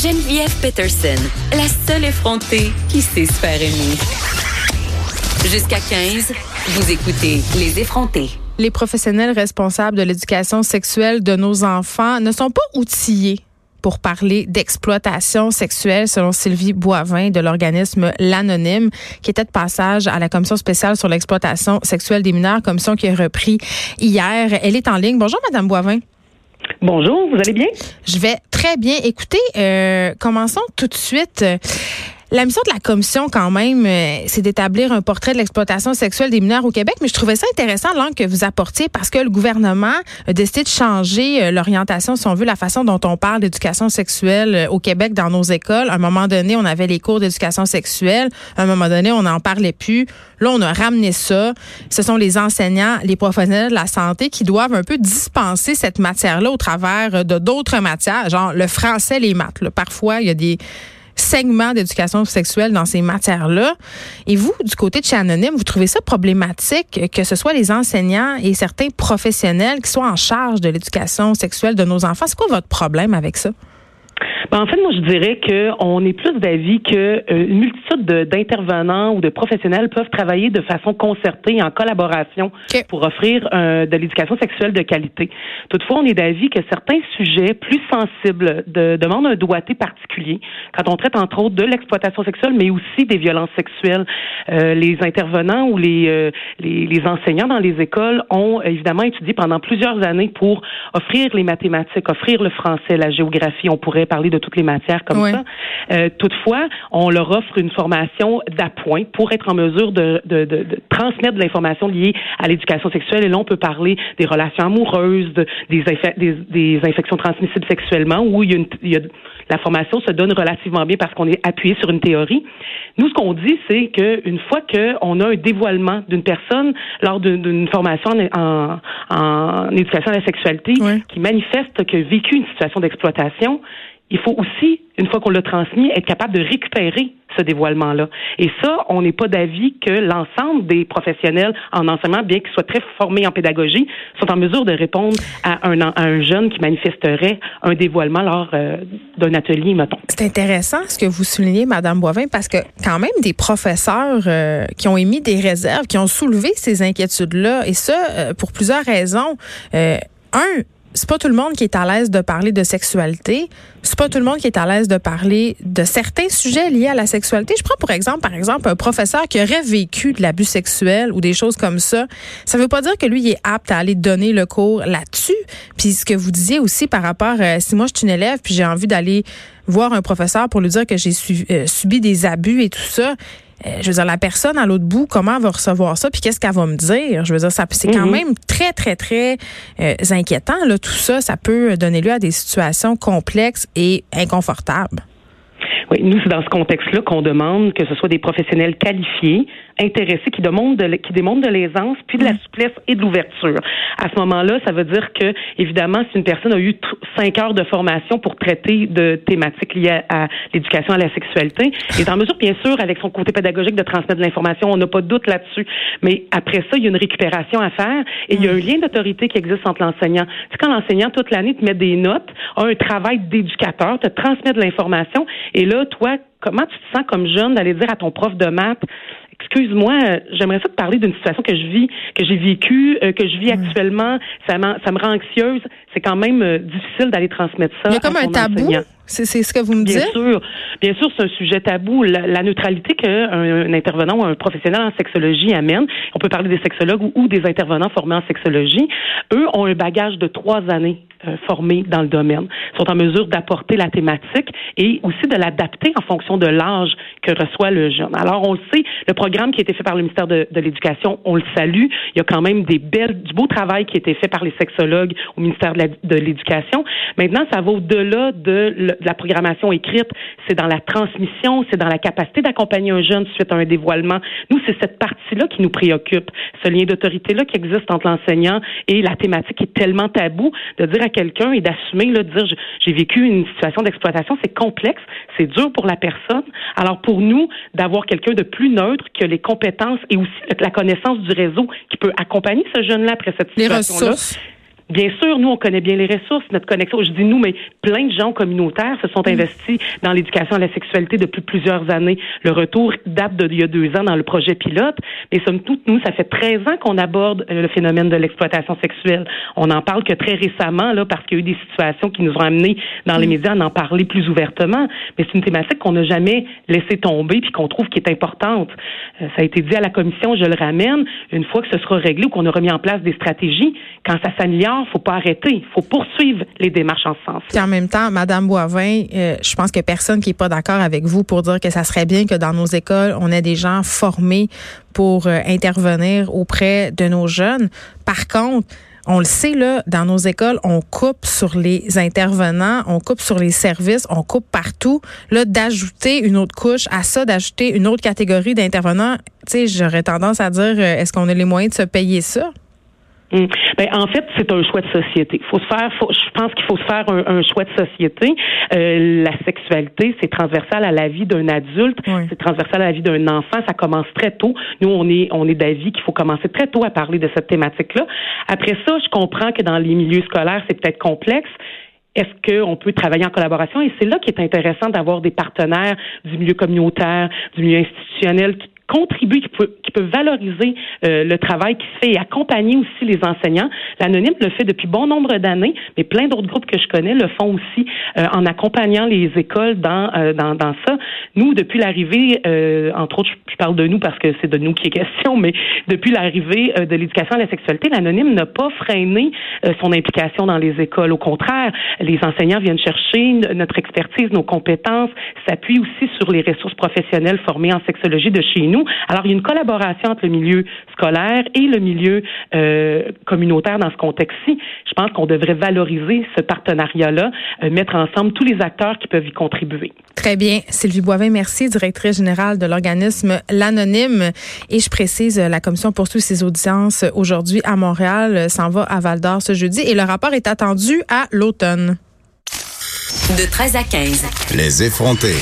Geneviève Peterson, la seule effrontée qui sait se faire aimer. Jusqu'à 15, vous écoutez Les effrontés. Les professionnels responsables de l'éducation sexuelle de nos enfants ne sont pas outillés pour parler d'exploitation sexuelle, selon Sylvie Boivin de l'organisme L'Anonyme, qui était de passage à la commission spéciale sur l'exploitation sexuelle des mineurs, commission qui a repris hier. Elle est en ligne. Bonjour, Madame Boivin. Bonjour, vous allez bien? Je vais très bien. Écoutez, euh, commençons tout de suite. La mission de la commission, quand même, euh, c'est d'établir un portrait de l'exploitation sexuelle des mineurs au Québec, mais je trouvais ça intéressant l'angle que vous apportiez parce que le gouvernement a décidé de changer euh, l'orientation, si on veut, la façon dont on parle d'éducation sexuelle euh, au Québec dans nos écoles. À un moment donné, on avait les cours d'éducation sexuelle. À un moment donné, on n'en parlait plus. Là, on a ramené ça. Ce sont les enseignants, les professionnels de la santé qui doivent un peu dispenser cette matière-là au travers de d'autres matières, genre le français, les maths. Parfois, il y a des segment d'éducation sexuelle dans ces matières-là. Et vous, du côté de chez Anonyme, vous trouvez ça problématique que ce soit les enseignants et certains professionnels qui soient en charge de l'éducation sexuelle de nos enfants? C'est quoi votre problème avec ça? Ben, en fait, moi, je dirais qu'on est plus d'avis qu'une euh, multitude d'intervenants ou de professionnels peuvent travailler de façon concertée en collaboration pour offrir euh, de l'éducation sexuelle de qualité. Toutefois, on est d'avis que certains sujets plus sensibles de, demandent un doigté particulier. Quand on traite, entre autres, de l'exploitation sexuelle, mais aussi des violences sexuelles, euh, les intervenants ou les, les, les, enseignants dans les écoles ont évidemment étudié pendant plusieurs années pour offrir les mathématiques, offrir le français, la géographie. On pourrait parler de toutes les matières comme ça. Euh, toutefois, on leur offre une formation d'appoint pour être en mesure de, de, de, de transmettre de l'information liée à l'éducation sexuelle. Et là, on peut parler des relations amoureuses, des, des, des, infections transmissibles sexuellement, où il y a, une, il y a la formation se donne relativement bien parce qu'on est appuyé sur une théorie. Nous, ce qu'on dit, c'est qu'une fois qu'on a un dévoilement d'une personne lors d'une formation en, en, éducation à la sexualité qui manifeste a vécu une situation d'exploitation, il faut aussi, une fois qu'on l'a transmis, être capable de récupérer ce dévoilement-là. Et ça, on n'est pas d'avis que l'ensemble des professionnels en enseignement, bien qu'ils soient très formés en pédagogie, sont en mesure de répondre à un, un jeune qui manifesterait un dévoilement lors euh, d'un atelier, mettons. C'est intéressant ce que vous soulignez, Madame Boivin, parce que quand même des professeurs euh, qui ont émis des réserves, qui ont soulevé ces inquiétudes-là, et ça euh, pour plusieurs raisons. un, c'est pas tout le monde qui est à l'aise de parler de sexualité. C'est pas tout le monde qui est à l'aise de parler de certains sujets liés à la sexualité. Je prends pour exemple, par exemple, un professeur qui aurait vécu de l'abus sexuel ou des choses comme ça. Ça veut pas dire que lui est apte à aller donner le cours là-dessus. Puis ce que vous disiez aussi par rapport, euh, si moi je suis une élève puis j'ai envie d'aller voir un professeur pour lui dire que j'ai euh, subi des abus et tout ça je veux dire, la personne à l'autre bout, comment elle va recevoir ça, puis qu'est-ce qu'elle va me dire? Je veux dire, ça, c'est quand mhm. même très, très, très euh, inquiétant. Là, tout ça, ça peut donner lieu à des situations complexes et inconfortables. Oui, nous, c'est dans ce contexte-là qu'on demande que ce soit des professionnels qualifiés, intéressés, qui, demandent de, qui démontrent de l'aisance, puis de la mm. souplesse et de l'ouverture. À ce moment-là, ça veut dire que, évidemment, si une personne a eu cinq heures de formation pour traiter de thématiques liées à, l'éducation à la sexualité, il est en mesure, bien sûr, avec son côté pédagogique, de transmettre de l'information. On n'a pas de doute là-dessus. Mais après ça, il y a une récupération à faire et il y a un mm. lien d'autorité qui existe entre l'enseignant. C'est quand l'enseignant, toute l'année, te met des notes, a un travail d'éducateur, te transmet de l'information et là, toi, comment tu te sens comme jeune d'aller dire à ton prof de maths excuse-moi, j'aimerais ça te parler d'une situation que je vis, que j'ai vécue, euh, que je vis actuellement. Ça, ça me rend anxieuse. C'est quand même euh, difficile d'aller transmettre ça. Il y a comme un tabou. C'est ce que vous me dites? Bien sûr. Bien sûr, c'est un sujet tabou. La, neutralité qu'un un intervenant ou un professionnel en sexologie amène, on peut parler des sexologues ou, ou des intervenants formés en sexologie, eux ont un bagage de trois années euh, formés dans le domaine, sont en mesure d'apporter la thématique et aussi de l'adapter en fonction de l'âge que reçoit le jeune. Alors, on le sait, le programme qui a été fait par le ministère de, l'Éducation, on le salue. Il y a quand même des belles, du beau travail qui a été fait par les sexologues au ministère de l'Éducation. Maintenant, ça va au-delà de, la programmation écrite. C'est dans la transmission, c'est dans la capacité d'accompagner un jeune suite à un dévoilement. Nous, c'est cette partie-là qui nous préoccupe, ce lien d'autorité-là qui existe entre l'enseignant et la thématique est tellement tabou de dire quelqu'un et d'assumer, de dire j'ai vécu une situation d'exploitation, c'est complexe, c'est dur pour la personne. Alors pour nous, d'avoir quelqu'un de plus neutre que les compétences et aussi la connaissance du réseau qui peut accompagner ce jeune-là après cette situation-là Bien sûr, nous, on connaît bien les ressources, notre connexion. Je dis nous, mais plein de gens communautaires se sont investis dans l'éducation à la sexualité depuis plusieurs années. Le retour date d'il y a deux ans dans le projet pilote, mais somme toute, nous, ça fait 13 ans qu'on aborde le phénomène de l'exploitation sexuelle. On n'en parle que très récemment, là, parce qu'il y a eu des situations qui nous ont amenés dans les médias à en parler plus ouvertement. Mais c'est une thématique qu'on n'a jamais laissé tomber puis qu'on trouve qui est importante. Euh, ça a été dit à la commission, je le ramène, une fois que ce sera réglé ou qu'on aura mis en place des stratégies, quand ça s'améliore, faut pas arrêter. Faut poursuivre les démarches en ce sens. Puis en même temps, Madame Boivin, euh, je pense que personne qui est pas d'accord avec vous pour dire que ça serait bien que dans nos écoles, on ait des gens formés pour euh, intervenir auprès de nos jeunes. Par contre, on le sait, là, dans nos écoles, on coupe sur les intervenants, on coupe sur les services, on coupe partout. Là, d'ajouter une autre couche à ça, d'ajouter une autre catégorie d'intervenants, tu sais, j'aurais tendance à dire, euh, est-ce qu'on a les moyens de se payer ça? Hum. Ben, en fait, c'est un choix de société. Faut se faire, faut, je pense qu'il faut se faire un, choix de société. Euh, la sexualité, c'est transversal à la vie d'un adulte, c'est transversal à la vie d'un enfant. Ça commence très tôt. Nous, on est, on est d'avis qu'il faut commencer très tôt à parler de cette thématique-là. Après ça, je comprends que dans les milieux scolaires, c'est peut-être complexe. Est-ce qu'on peut travailler en collaboration? Et c'est là qu'il est intéressant d'avoir des partenaires du milieu communautaire, du milieu institutionnel qui contribuer, qui peut, qui peut valoriser euh, le travail qui se fait et accompagner aussi les enseignants. L'anonyme le fait depuis bon nombre d'années, mais plein d'autres groupes que je connais le font aussi euh, en accompagnant les écoles dans, euh, dans, dans ça. Nous, depuis l'arrivée, entre autres, je, parle de nous parce que c'est de nous qui est question, mais depuis l'arrivée de l'éducation à la sexualité, l'anonyme n'a pas freiné son implication dans les écoles. Au contraire, les enseignants viennent chercher notre expertise, nos compétences, s'appuient aussi sur les ressources professionnelles formées en sexologie de chez nous alors, il y a une collaboration entre le milieu scolaire et le milieu euh, communautaire dans ce contexte-ci. Je pense qu'on devrait valoriser ce partenariat-là, euh, mettre ensemble tous les acteurs qui peuvent y contribuer. Très bien. Sylvie Boivin, merci, directrice générale de l'organisme L'Anonyme. Et je précise, la commission poursuit ses audiences aujourd'hui à Montréal, s'en va à Val d'Or ce jeudi et le rapport est attendu à l'automne. De 13 à 15. Les effrontés.